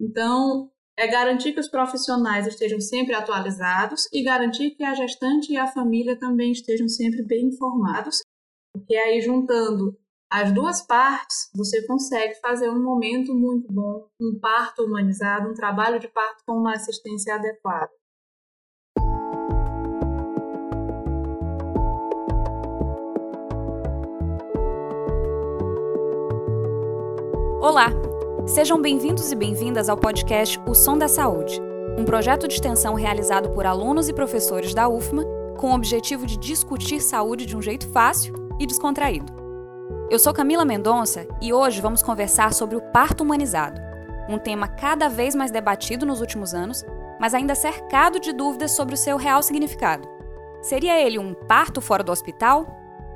Então, é garantir que os profissionais estejam sempre atualizados e garantir que a gestante e a família também estejam sempre bem informados, porque aí juntando as duas partes, você consegue fazer um momento muito bom, um parto humanizado, um trabalho de parto com uma assistência adequada. Olá! Sejam bem-vindos e bem-vindas ao podcast O Som da Saúde, um projeto de extensão realizado por alunos e professores da UFMA com o objetivo de discutir saúde de um jeito fácil e descontraído. Eu sou Camila Mendonça e hoje vamos conversar sobre o parto humanizado, um tema cada vez mais debatido nos últimos anos, mas ainda cercado de dúvidas sobre o seu real significado. Seria ele um parto fora do hospital?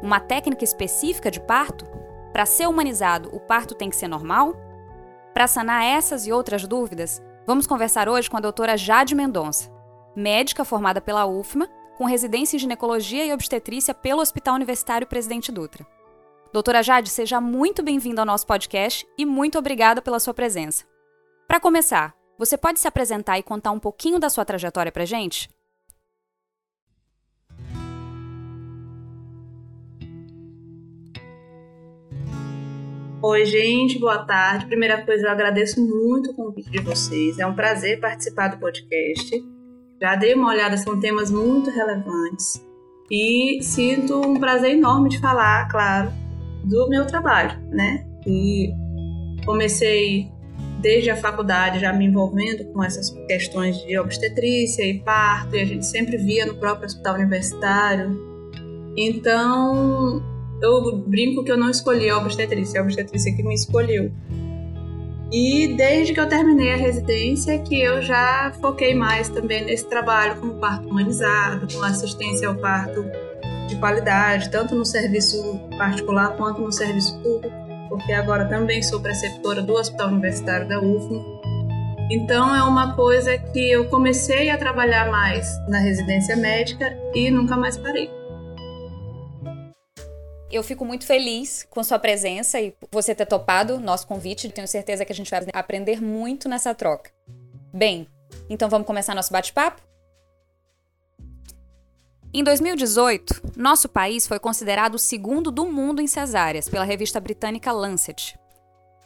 Uma técnica específica de parto? Para ser humanizado, o parto tem que ser normal? Para sanar essas e outras dúvidas, vamos conversar hoje com a doutora Jade Mendonça, médica formada pela UFMA, com residência em ginecologia e obstetrícia pelo Hospital Universitário Presidente Dutra. Doutora Jade, seja muito bem-vinda ao nosso podcast e muito obrigada pela sua presença. Para começar, você pode se apresentar e contar um pouquinho da sua trajetória para gente? Oi, gente, boa tarde. Primeira coisa, eu agradeço muito o convite de vocês. É um prazer participar do podcast. Já dei uma olhada, são temas muito relevantes. E sinto um prazer enorme de falar, claro, do meu trabalho, né? E comecei desde a faculdade já me envolvendo com essas questões de obstetrícia e parto, e a gente sempre via no próprio hospital universitário. Então, eu brinco que eu não escolhi a obstetrícia, é a obstetrícia que me escolheu. E desde que eu terminei a residência que eu já foquei mais também nesse trabalho com parto humanizado, com assistência ao parto de qualidade, tanto no serviço particular quanto no serviço público, porque agora também sou preceptora do Hospital Universitário da UFM. Então é uma coisa que eu comecei a trabalhar mais na residência médica e nunca mais parei. Eu fico muito feliz com sua presença e você ter topado nosso convite. Tenho certeza que a gente vai aprender muito nessa troca. Bem, então vamos começar nosso bate-papo? Em 2018, nosso país foi considerado o segundo do mundo em cesáreas pela revista britânica Lancet.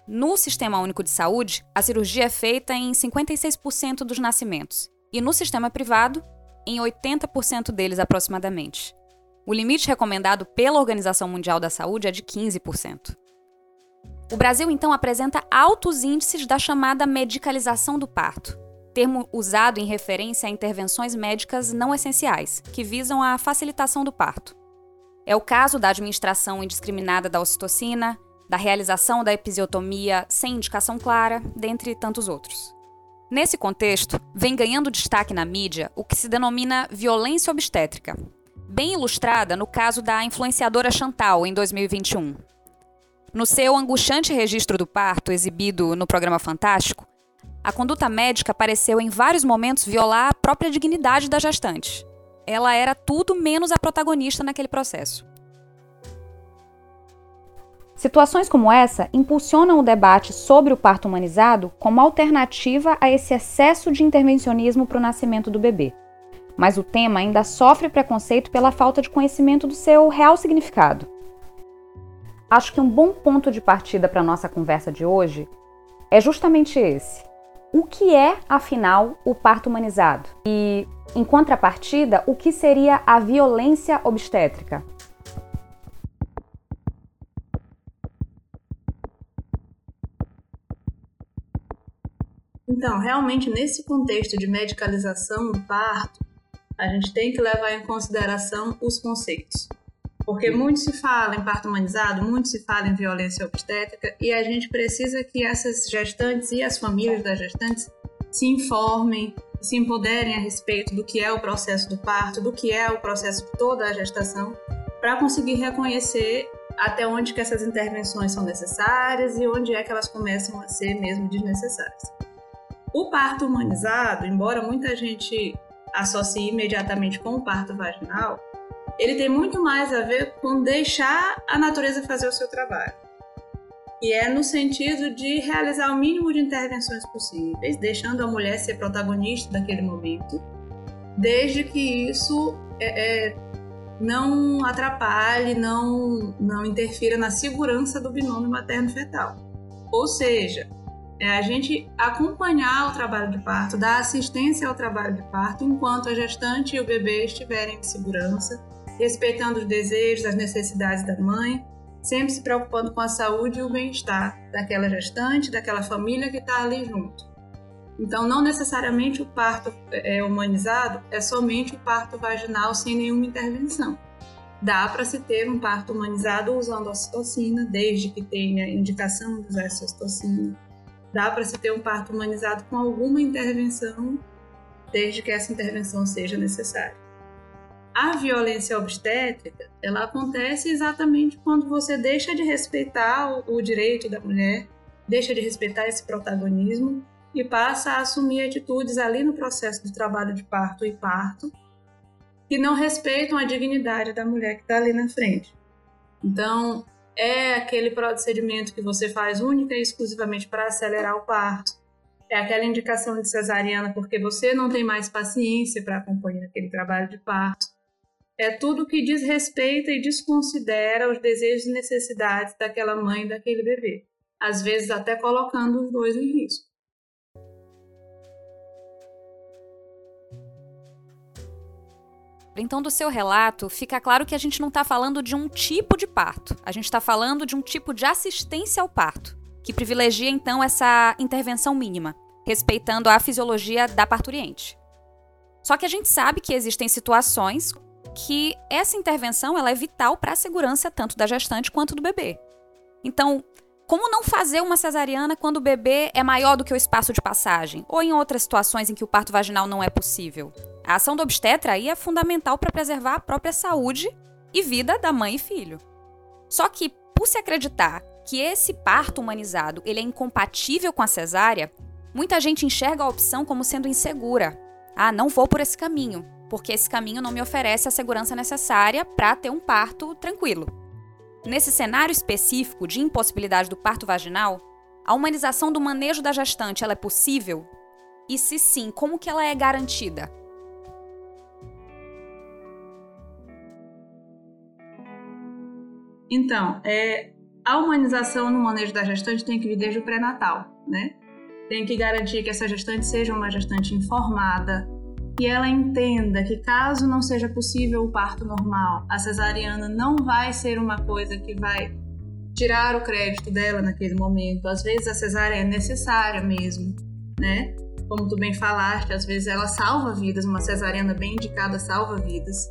No Sistema Único de Saúde, a cirurgia é feita em 56% dos nascimentos, e no sistema privado, em 80% deles aproximadamente. O limite recomendado pela Organização Mundial da Saúde é de 15%. O Brasil, então, apresenta altos índices da chamada medicalização do parto, termo usado em referência a intervenções médicas não essenciais, que visam a facilitação do parto. É o caso da administração indiscriminada da ocitocina, da realização da episiotomia sem indicação clara, dentre tantos outros. Nesse contexto, vem ganhando destaque na mídia o que se denomina violência obstétrica, bem ilustrada no caso da influenciadora Chantal, em 2021. No seu angustiante registro do parto, exibido no programa Fantástico, a conduta médica pareceu em vários momentos violar a própria dignidade da gestante. Ela era tudo menos a protagonista naquele processo. Situações como essa impulsionam o debate sobre o parto humanizado como alternativa a esse excesso de intervencionismo para o nascimento do bebê mas o tema ainda sofre preconceito pela falta de conhecimento do seu real significado. Acho que um bom ponto de partida para a nossa conversa de hoje é justamente esse. O que é, afinal, o parto humanizado? E, em contrapartida, o que seria a violência obstétrica? Então, realmente, nesse contexto de medicalização do parto, a gente tem que levar em consideração os conceitos. Porque muito se fala em parto humanizado, muito se fala em violência obstétrica, e a gente precisa que essas gestantes e as famílias das gestantes se informem, se empoderem a respeito do que é o processo do parto, do que é o processo de toda a gestação, para conseguir reconhecer até onde que essas intervenções são necessárias e onde é que elas começam a ser mesmo desnecessárias. O parto humanizado, embora muita gente associe imediatamente com o parto vaginal, ele tem muito mais a ver com deixar a natureza fazer o seu trabalho. E é no sentido de realizar o mínimo de intervenções possíveis, deixando a mulher ser protagonista daquele momento, desde que isso é, é, não atrapalhe, não, não interfira na segurança do binômio materno-fetal. Ou seja, é a gente acompanhar o trabalho de parto, dar assistência ao trabalho de parto enquanto a gestante e o bebê estiverem em segurança, respeitando os desejos, as necessidades da mãe, sempre se preocupando com a saúde e o bem-estar daquela gestante, daquela família que está ali junto. Então, não necessariamente o parto é, humanizado é somente o parto vaginal sem nenhuma intervenção. Dá para se ter um parto humanizado usando ocitocina, desde que tenha indicação de usar ocitocina. Dá para se ter um parto humanizado com alguma intervenção, desde que essa intervenção seja necessária. A violência obstétrica, ela acontece exatamente quando você deixa de respeitar o, direito da mulher, deixa de respeitar esse protagonismo e passa a assumir atitudes ali no processo de trabalho de parto e parto que não respeitam a dignidade da mulher que está ali na frente. Então, é aquele procedimento que você faz única e exclusivamente para acelerar o parto. É aquela indicação de cesariana porque você não tem mais paciência para acompanhar aquele trabalho de parto é tudo que desrespeita e desconsidera os desejos e necessidades daquela mãe e daquele bebê, às vezes até colocando os dois em risco. Então, do seu relato, fica claro que a gente não está falando de um tipo de parto, a gente está falando de um tipo de assistência ao parto, que privilegia então essa intervenção mínima, respeitando a fisiologia da parturiente. Só que a gente sabe que existem situações que essa intervenção ela é vital para a segurança tanto da gestante quanto do bebê. Então, como não fazer uma cesariana quando o bebê é maior do que o espaço de passagem, ou em outras situações em que o parto vaginal não é possível? A ação do obstetra aí é fundamental para preservar a própria saúde e vida da mãe e filho. Só que, por se acreditar que esse parto humanizado ele é incompatível com a cesárea, muita gente enxerga a opção como sendo insegura. Ah, não vou por esse caminho porque esse caminho não me oferece a segurança necessária para ter um parto tranquilo. Nesse cenário específico de impossibilidade do parto vaginal, a humanização do manejo da gestante ela é possível? E se sim, como que ela é garantida? Então, é, a humanização no manejo da gestante tem que vir desde o pré-natal, né? Tem que garantir que essa gestante seja uma gestante informada, que ela entenda que caso não seja possível o parto normal, a cesariana não vai ser uma coisa que vai tirar o crédito dela naquele momento. Às vezes a cesárea é necessária mesmo, né? Como tu bem falaste, às vezes ela salva vidas, uma cesariana bem indicada salva vidas.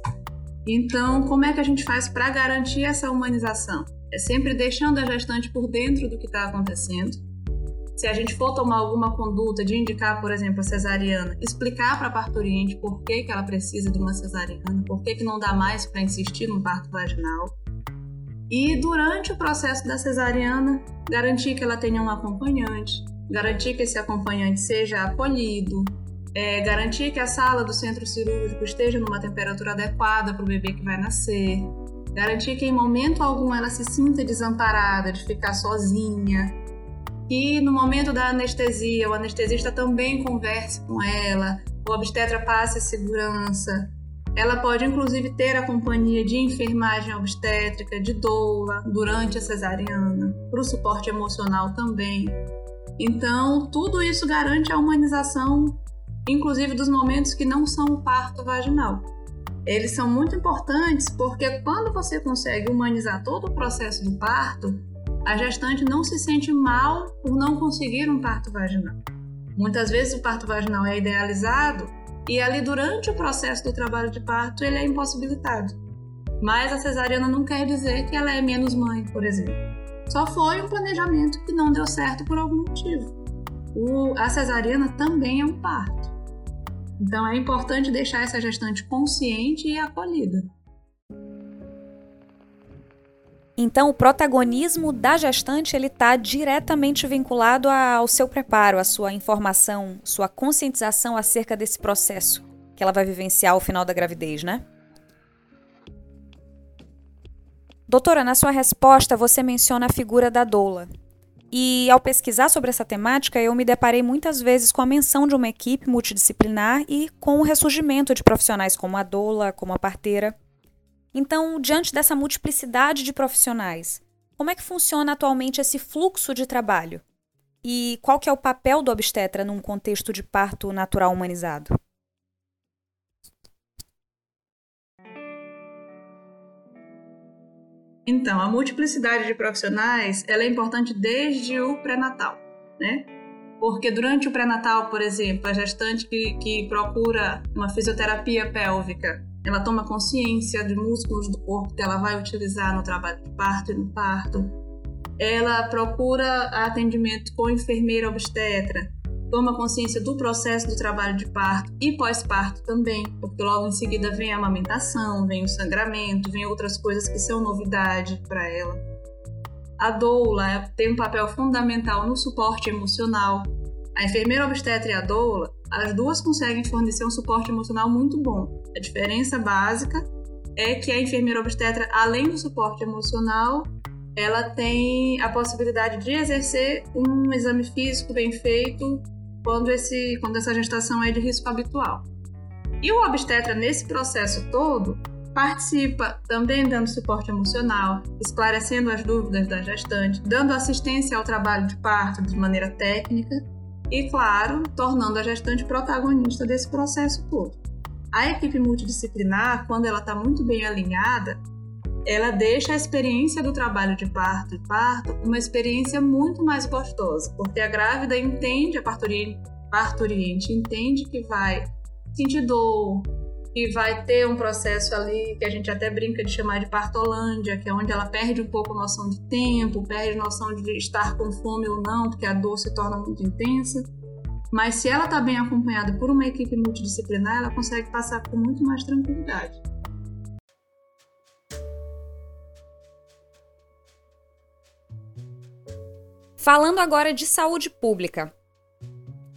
Então, como é que a gente faz para garantir essa humanização? É sempre deixando a gestante por dentro do que está acontecendo se a gente for tomar alguma conduta de indicar, por exemplo, a cesariana, explicar para a parturiente por que, que ela precisa de uma cesariana, por que, que não dá mais para insistir no parto vaginal. E durante o processo da cesariana, garantir que ela tenha um acompanhante, garantir que esse acompanhante seja acolhido, é, garantir que a sala do centro cirúrgico esteja numa temperatura adequada para o bebê que vai nascer, garantir que em momento algum ela se sinta desamparada, de ficar sozinha, que no momento da anestesia, o anestesista também converse com ela, o obstetra passe a segurança. Ela pode inclusive ter a companhia de enfermagem obstétrica, de doula, durante a cesariana, para o suporte emocional também. Então, tudo isso garante a humanização, inclusive dos momentos que não são o parto vaginal. Eles são muito importantes porque quando você consegue humanizar todo o processo do parto, a gestante não se sente mal por não conseguir um parto vaginal. Muitas vezes o parto vaginal é idealizado e ali durante o processo do trabalho de parto ele é impossibilitado. Mas a cesariana não quer dizer que ela é menos mãe, por exemplo. Só foi um planejamento que não deu certo por algum motivo. O, a cesariana também é um parto. Então é importante deixar essa gestante consciente e acolhida. Então, o protagonismo da gestante ele está diretamente vinculado ao seu preparo, à sua informação, sua conscientização acerca desse processo que ela vai vivenciar ao final da gravidez, né? Doutora, na sua resposta você menciona a figura da doula. E ao pesquisar sobre essa temática, eu me deparei muitas vezes com a menção de uma equipe multidisciplinar e com o ressurgimento de profissionais como a doula, como a parteira. Então, diante dessa multiplicidade de profissionais, como é que funciona atualmente esse fluxo de trabalho? E qual que é o papel do obstetra num contexto de parto natural humanizado? Então, a multiplicidade de profissionais ela é importante desde o pré-natal, né? Porque durante o pré-natal, por exemplo, a gestante que, que procura uma fisioterapia pélvica, ela toma consciência de músculos do corpo que ela vai utilizar no trabalho de parto e no parto. Ela procura atendimento com enfermeira obstetra, toma consciência do processo do trabalho de parto e pós-parto também, porque logo em seguida vem a amamentação, vem o sangramento, vem outras coisas que são novidade para ela. A doula tem um papel fundamental no suporte emocional. A enfermeira obstetra e a doula, as duas conseguem fornecer um suporte emocional muito bom. A diferença básica é que a enfermeira obstetra, além do suporte emocional, ela tem a possibilidade de exercer um exame físico bem feito quando, esse, quando essa gestação é de risco habitual. E o obstetra, nesse processo todo, participa também dando suporte emocional, esclarecendo as dúvidas da gestante, dando assistência ao trabalho de parto de maneira técnica e, claro, tornando a gestante protagonista desse processo todo. A equipe multidisciplinar, quando ela está muito bem alinhada, ela deixa a experiência do trabalho de parto e parto uma experiência muito mais gostosa, porque a grávida entende, a parturiente, parturiente entende que vai sentir dor, que vai ter um processo ali que a gente até brinca de chamar de partolândia, que é onde ela perde um pouco a noção de tempo, perde a noção de estar com fome ou não, porque a dor se torna muito intensa. Mas se ela está bem acompanhada por uma equipe multidisciplinar, ela consegue passar com muito mais tranquilidade. Falando agora de saúde pública.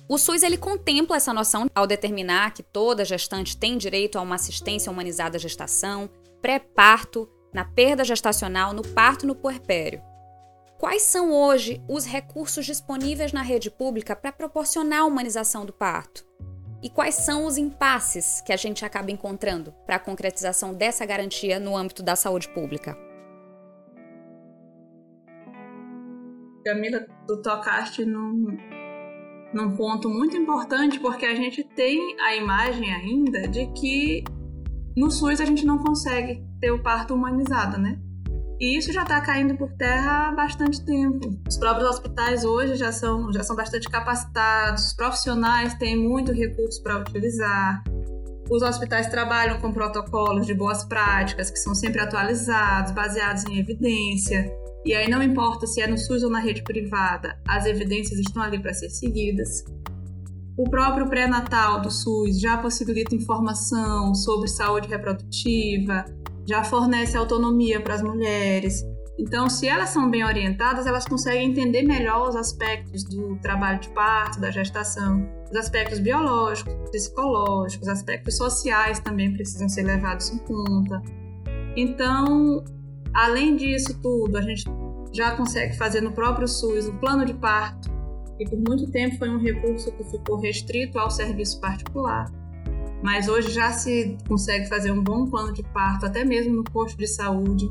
O SUS ele contempla essa noção ao determinar que toda gestante tem direito a uma assistência humanizada à gestação, pré-parto, na perda gestacional, no parto e no puerpério. Quais são hoje os recursos disponíveis na rede pública para proporcionar a humanização do parto? E quais são os impasses que a gente acaba encontrando para a concretização dessa garantia no âmbito da saúde pública? Camila, tu tocaste num, num ponto muito importante, porque a gente tem a imagem ainda de que no SUS a gente não consegue ter o parto humanizado, né? E isso já está caindo por terra há bastante tempo. Os próprios hospitais hoje já são, já são bastante capacitados, os profissionais têm muito recurso para utilizar. Os hospitais trabalham com protocolos de boas práticas que são sempre atualizados, baseados em evidência. E aí não importa se é no SUS ou na rede privada, as evidências estão ali para ser seguidas. O próprio pré-natal do SUS já possibilita informação sobre saúde reprodutiva, já fornece autonomia para as mulheres. Então, se elas são bem orientadas, elas conseguem entender melhor os aspectos do trabalho de parto, da gestação, os aspectos biológicos, psicológicos, aspectos sociais também precisam ser levados em conta. Então, Além disso tudo, a gente já consegue fazer no próprio SUS um plano de parto, que por muito tempo foi um recurso que ficou restrito ao serviço particular. Mas hoje já se consegue fazer um bom plano de parto, até mesmo no posto de saúde.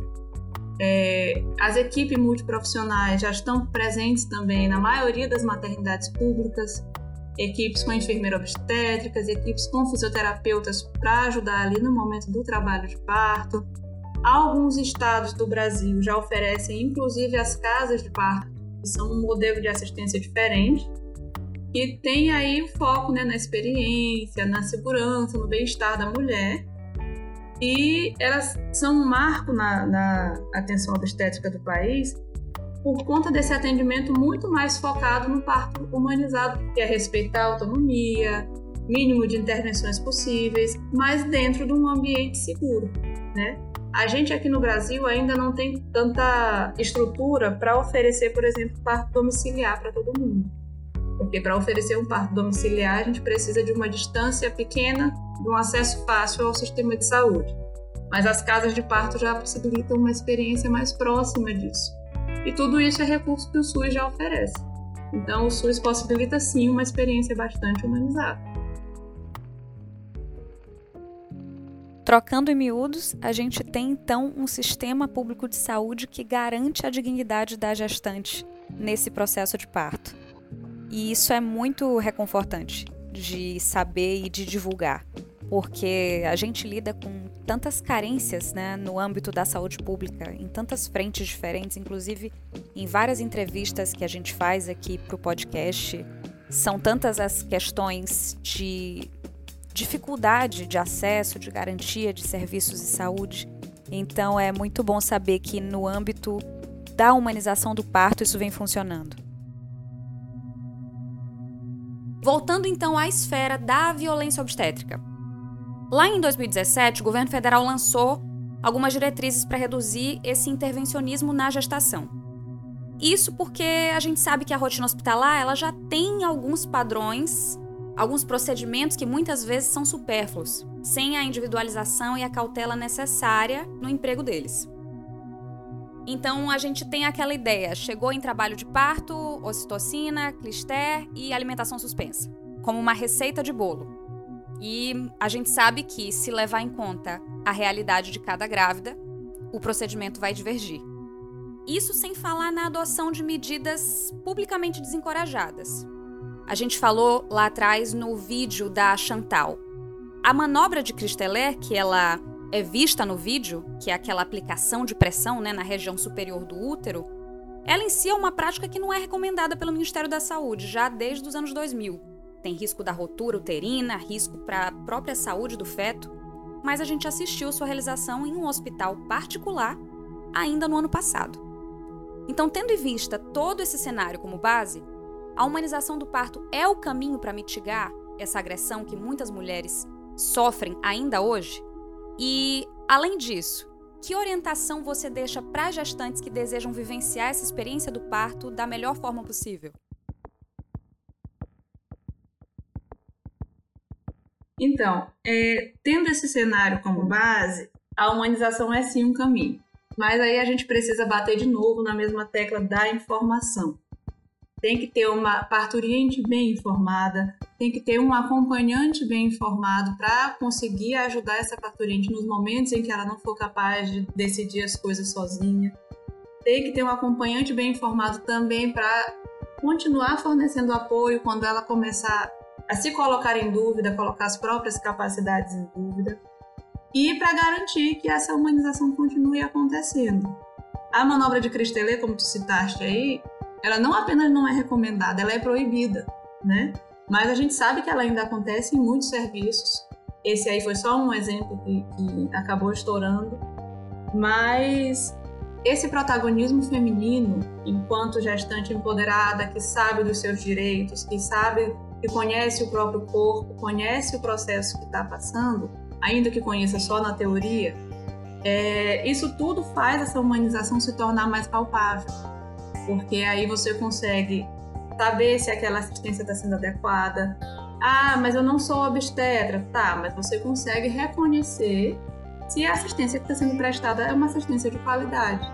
É, as equipes multiprofissionais já estão presentes também na maioria das maternidades públicas, equipes com enfermeiras obstétricas, equipes com fisioterapeutas para ajudar ali no momento do trabalho de parto. Alguns estados do Brasil já oferecem, inclusive, as casas de parto, que são um modelo de assistência diferente, que tem aí o foco né, na experiência, na segurança, no bem-estar da mulher. E elas são um marco na, na atenção obstétrica do país por conta desse atendimento muito mais focado no parto humanizado, que é respeitar a autonomia, mínimo de intervenções possíveis, mas dentro de um ambiente seguro, né? A gente aqui no Brasil ainda não tem tanta estrutura para oferecer, por exemplo, parto domiciliar para todo mundo. Porque para oferecer um parto domiciliar, a gente precisa de uma distância pequena, de um acesso fácil ao sistema de saúde. Mas as casas de parto já possibilitam uma experiência mais próxima disso. E tudo isso é recurso que o SUS já oferece. Então, o SUS possibilita sim uma experiência bastante humanizada. Trocando em miúdos, a gente tem então um sistema público de saúde que garante a dignidade da gestante nesse processo de parto. E isso é muito reconfortante de saber e de divulgar, porque a gente lida com tantas carências né, no âmbito da saúde pública, em tantas frentes diferentes, inclusive em várias entrevistas que a gente faz aqui para o podcast. São tantas as questões de dificuldade de acesso, de garantia de serviços de saúde. Então é muito bom saber que no âmbito da humanização do parto isso vem funcionando. Voltando então à esfera da violência obstétrica. Lá em 2017, o governo federal lançou algumas diretrizes para reduzir esse intervencionismo na gestação. Isso porque a gente sabe que a rotina hospitalar ela já tem alguns padrões alguns procedimentos que muitas vezes são supérfluos, sem a individualização e a cautela necessária no emprego deles. Então a gente tem aquela ideia: chegou em trabalho de parto, ocitocina, clister e alimentação suspensa, como uma receita de bolo. E a gente sabe que, se levar em conta a realidade de cada grávida, o procedimento vai divergir. Isso sem falar na adoção de medidas publicamente desencorajadas, a gente falou lá atrás no vídeo da Chantal. A manobra de Cristeler, que ela é vista no vídeo, que é aquela aplicação de pressão né, na região superior do útero, ela em si é uma prática que não é recomendada pelo Ministério da Saúde já desde os anos 2000. Tem risco da rotura uterina, risco para a própria saúde do feto, mas a gente assistiu sua realização em um hospital particular ainda no ano passado. Então, tendo em vista todo esse cenário como base, a humanização do parto é o caminho para mitigar essa agressão que muitas mulheres sofrem ainda hoje? E, além disso, que orientação você deixa para gestantes que desejam vivenciar essa experiência do parto da melhor forma possível? Então, é, tendo esse cenário como base, a humanização é sim um caminho. Mas aí a gente precisa bater de novo na mesma tecla da informação tem que ter uma parturiente bem informada, tem que ter um acompanhante bem informado para conseguir ajudar essa parturiente nos momentos em que ela não for capaz de decidir as coisas sozinha. Tem que ter um acompanhante bem informado também para continuar fornecendo apoio quando ela começar a se colocar em dúvida, colocar as próprias capacidades em dúvida. E para garantir que essa humanização continue acontecendo. A manobra de Cristelê, como tu citaste aí, ela não apenas não é recomendada, ela é proibida, né? Mas a gente sabe que ela ainda acontece em muitos serviços. Esse aí foi só um exemplo que, que acabou estourando. Mas esse protagonismo feminino, enquanto gestante empoderada, que sabe dos seus direitos, que sabe, que conhece o próprio corpo, conhece o processo que está passando, ainda que conheça só na teoria, é, isso tudo faz essa humanização se tornar mais palpável porque aí você consegue saber se aquela assistência está sendo adequada. Ah, mas eu não sou obstetra. Tá, mas você consegue reconhecer se a assistência que está sendo prestada é uma assistência de qualidade.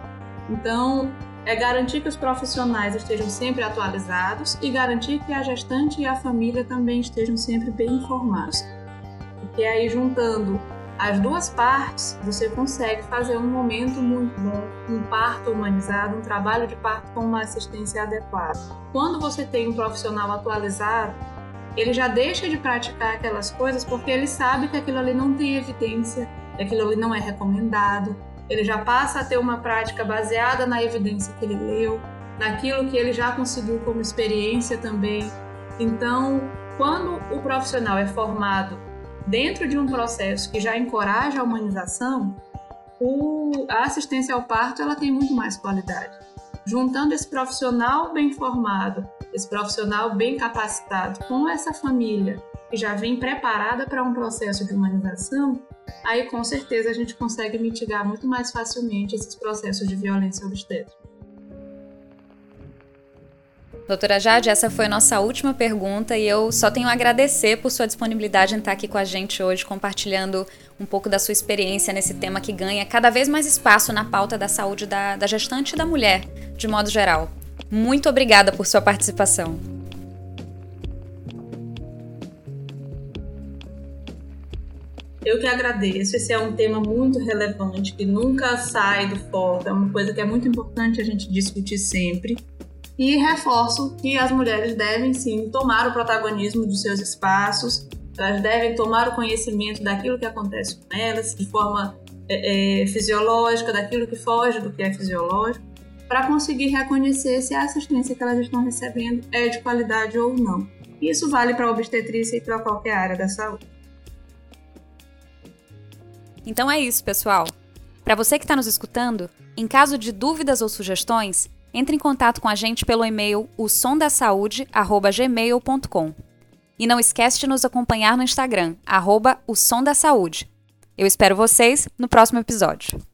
Então, é garantir que os profissionais estejam sempre atualizados e garantir que a gestante e a família também estejam sempre bem informados. Porque aí, juntando as duas partes, você consegue fazer um momento muito bom, um parto humanizado, um trabalho de parto com uma assistência adequada. Quando você tem um profissional atualizado, ele já deixa de praticar aquelas coisas porque ele sabe que aquilo ali não tem evidência, que aquilo ali não é recomendado. Ele já passa a ter uma prática baseada na evidência que ele leu, naquilo que ele já conseguiu como experiência também. Então, quando o profissional é formado dentro de um processo que já encoraja a humanização, o, a assistência ao parto ela tem muito mais qualidade. Juntando esse profissional bem formado, esse profissional bem capacitado com essa família que já vem preparada para um processo de humanização, aí com certeza a gente consegue mitigar muito mais facilmente esses processos de violência obstétrica. Doutora Jade, essa foi a nossa última pergunta e eu só tenho a agradecer por sua disponibilidade em estar aqui com a gente hoje, compartilhando um pouco da sua experiência nesse tema que ganha cada vez mais espaço na pauta da saúde da, da gestante e da mulher, de modo geral. Muito obrigada por sua participação. Eu que agradeço. Esse é um tema muito relevante, que nunca sai do foco, é uma coisa que é muito importante a gente discutir sempre. E reforço que as mulheres devem sim tomar o protagonismo dos seus espaços, elas devem tomar o conhecimento daquilo que acontece com elas, de forma é, é, fisiológica, daquilo que foge do que é fisiológico, para conseguir reconhecer se a assistência que elas estão recebendo é de qualidade ou não. Isso vale para a obstetrícia e para qualquer área da saúde. Então é isso, pessoal. Para você que está nos escutando, em caso de dúvidas ou sugestões, entre em contato com a gente pelo e-mail o. E não esquece de nos acompanhar no Instagram, arroba o. Eu espero vocês no próximo episódio.